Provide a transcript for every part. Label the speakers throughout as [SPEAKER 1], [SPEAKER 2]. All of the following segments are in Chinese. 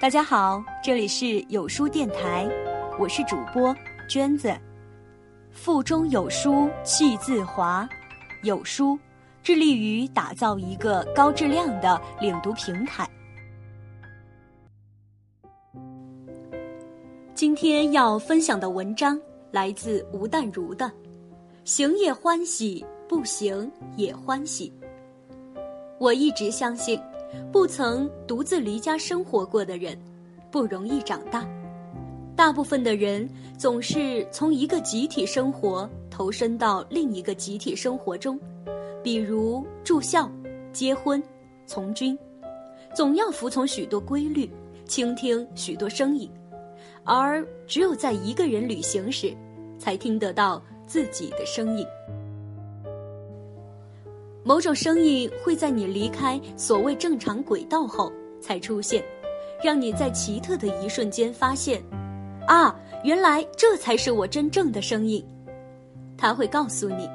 [SPEAKER 1] 大家好，这里是有书电台，我是主播娟子。腹中有书气自华，有书致力于打造一个高质量的领读平台。今天要分享的文章来自吴淡如的《行也欢喜，不行也欢喜》。我一直相信，不曾独自离家生活过的人，不容易长大。大部分的人总是从一个集体生活投身到另一个集体生活中，比如住校、结婚、从军，总要服从许多规律，倾听许多声音，而只有在一个人旅行时，才听得到自己的声音。某种声音会在你离开所谓正常轨道后才出现，让你在奇特的一瞬间发现，啊，原来这才是我真正的声音。他会告诉你，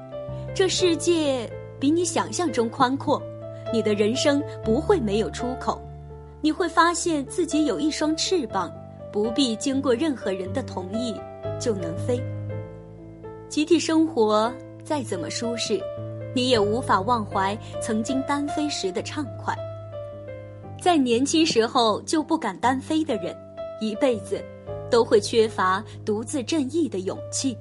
[SPEAKER 1] 这世界比你想象中宽阔，你的人生不会没有出口，你会发现自己有一双翅膀，不必经过任何人的同意就能飞。集体生活再怎么舒适。你也无法忘怀曾经单飞时的畅快。在年轻时候就不敢单飞的人，一辈子都会缺乏独自振翼的勇气。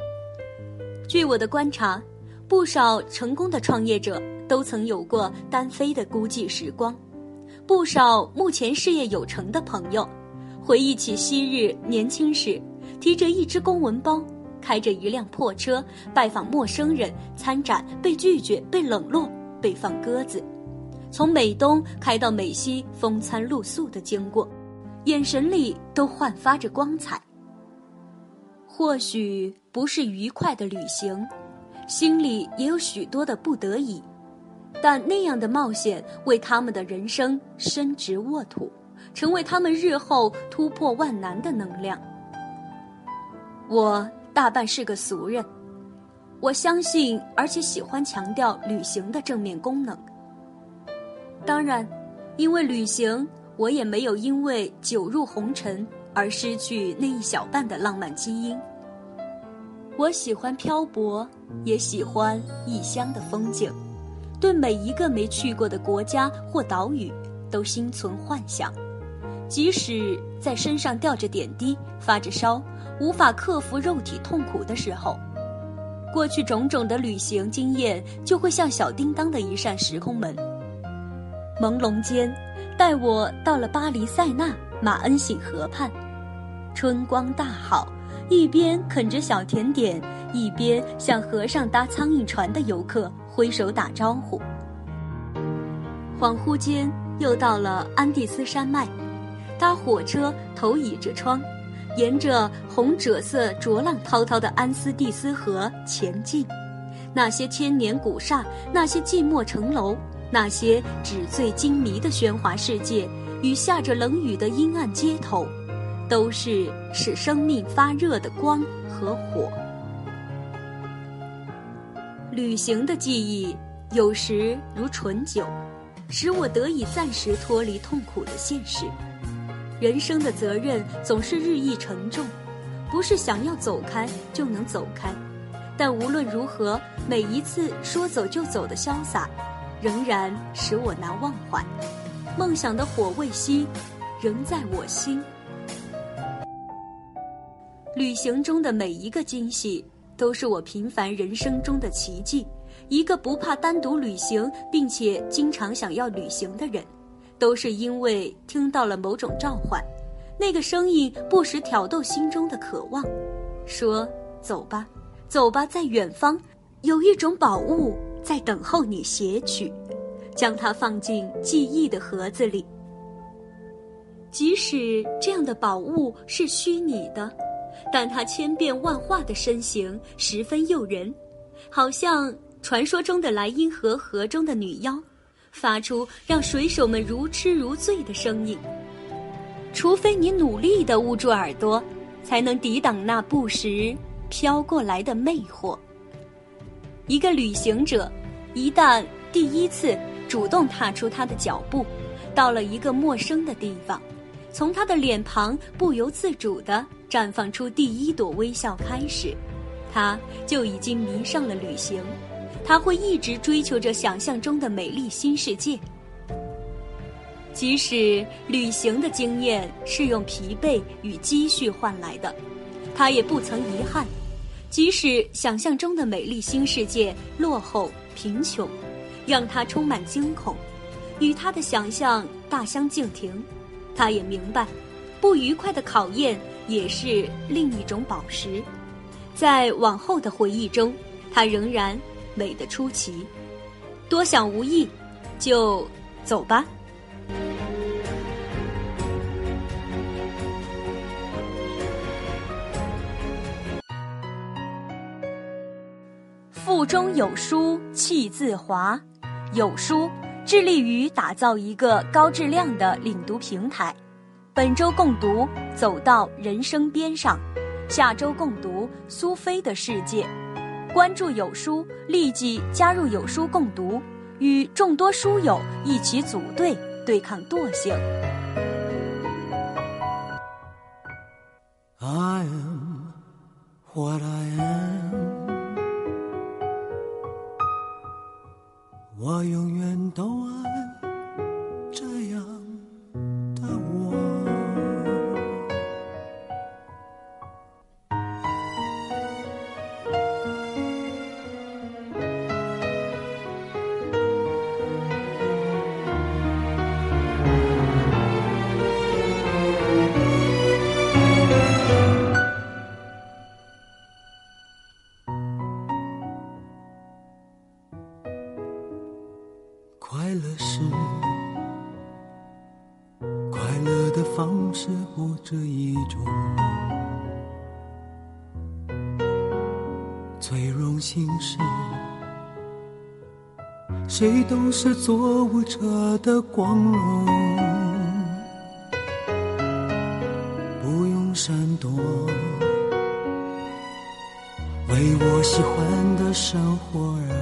[SPEAKER 1] 据我的观察，不少成功的创业者都曾有过单飞的孤寂时光。不少目前事业有成的朋友，回忆起昔日年轻时，提着一只公文包。开着一辆破车拜访陌生人参展，被拒绝，被冷落，被放鸽子。从美东开到美西，风餐露宿的经过，眼神里都焕发着光彩。或许不是愉快的旅行，心里也有许多的不得已，但那样的冒险为他们的人生伸直沃土，成为他们日后突破万难的能量。我。大半是个俗人，我相信而且喜欢强调旅行的正面功能。当然，因为旅行，我也没有因为久入红尘而失去那一小半的浪漫基因。我喜欢漂泊，也喜欢异乡的风景，对每一个没去过的国家或岛屿都心存幻想，即使在身上吊着点滴，发着烧。无法克服肉体痛苦的时候，过去种种的旅行经验就会像小叮当的一扇时空门。朦胧间，带我到了巴黎塞纳马恩醒河畔，春光大好，一边啃着小甜点，一边向河上搭苍蝇船的游客挥手打招呼。恍惚间，又到了安第斯山脉，搭火车头倚着窗。沿着红赭色浊浪滔滔的安斯蒂斯河前进，那些千年古刹，那些寂寞城楼，那些纸醉金迷的喧哗世界，与下着冷雨的阴暗街头，都是使生命发热的光和火。旅行的记忆有时如醇酒，使我得以暂时脱离痛苦的现实。人生的责任总是日益沉重，不是想要走开就能走开。但无论如何，每一次说走就走的潇洒，仍然使我难忘怀。梦想的火未熄，仍在我心。旅行中的每一个惊喜，都是我平凡人生中的奇迹。一个不怕单独旅行，并且经常想要旅行的人。都是因为听到了某种召唤，那个声音不时挑逗心中的渴望，说：“走吧，走吧，在远方，有一种宝物在等候你携取，将它放进记忆的盒子里。即使这样的宝物是虚拟的，但它千变万化的身形十分诱人，好像传说中的莱茵河河中的女妖。”发出让水手们如痴如醉的声音。除非你努力的捂住耳朵，才能抵挡那不时飘过来的魅惑。一个旅行者，一旦第一次主动踏出他的脚步，
[SPEAKER 2] 到了一个陌生的地方，从他的脸庞不由自主地绽放出第一朵微笑开始，他就已经迷上了旅行。他会一直追求着想象中的美丽新世界，即使旅行的经验是用疲惫与积蓄换来的，他也不曾遗憾。即使想象中的美丽新世界落后贫穷，让他充满惊恐，与他的想象大相径庭，他也明白，不愉快的考验也是另一种宝石。在往后的回忆中，他仍然美得出奇。多想无益，就走吧。腹中有书气自华，有书致力于打造一个高质量的领读平台。本周共读走到人生边上，下周共读苏菲的世界。关注有书，立即加入有书共读，与众多书友一起组队对抗惰性。我有快乐是快乐的方式不止一种最荣幸是，谁都是做舞者的光荣，不用闪躲，为我喜欢的生活而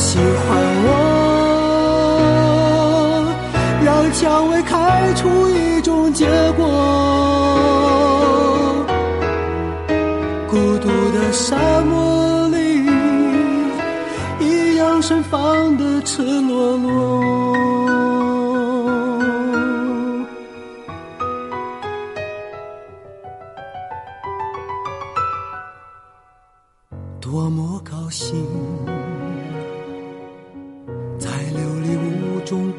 [SPEAKER 2] 喜欢我。让蔷薇开出一种结果，孤独的沙漠里，一样盛放的赤裸裸。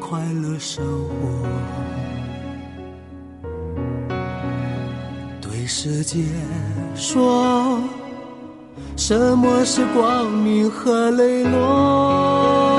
[SPEAKER 2] 快乐生活，对世界说，什么是光明和磊落？